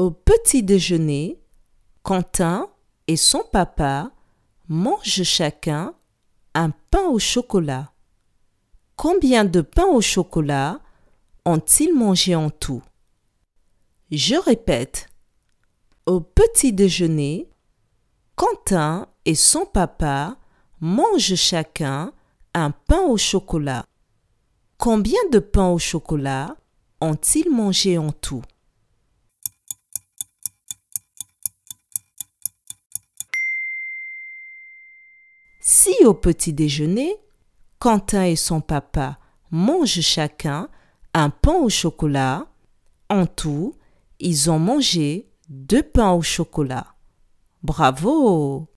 Au petit déjeuner, Quentin et son papa mangent chacun un pain au chocolat. Combien de pains au chocolat ont-ils mangé en tout? Je répète. Au petit déjeuner, Quentin et son papa mangent chacun un pain au chocolat. Combien de pains au chocolat ont-ils mangé en tout? Si au petit déjeuner, Quentin et son papa mangent chacun un pain au chocolat, en tout, ils ont mangé deux pains au chocolat. Bravo